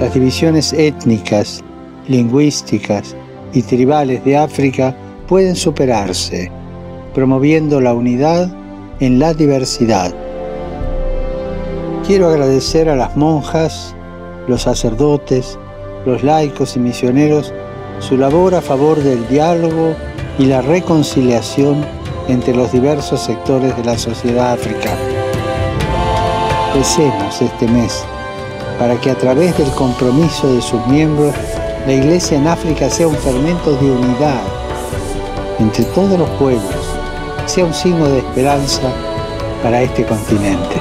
las divisiones étnicas, lingüísticas y tribales de África pueden superarse, promoviendo la unidad en la diversidad. Quiero agradecer a las monjas, los sacerdotes, los laicos y misioneros su labor a favor del diálogo y la reconciliación entre los diversos sectores de la sociedad africana. Este mes para que a través del compromiso de sus miembros la Iglesia en África sea un fermento de unidad entre todos los pueblos, sea un signo de esperanza para este continente.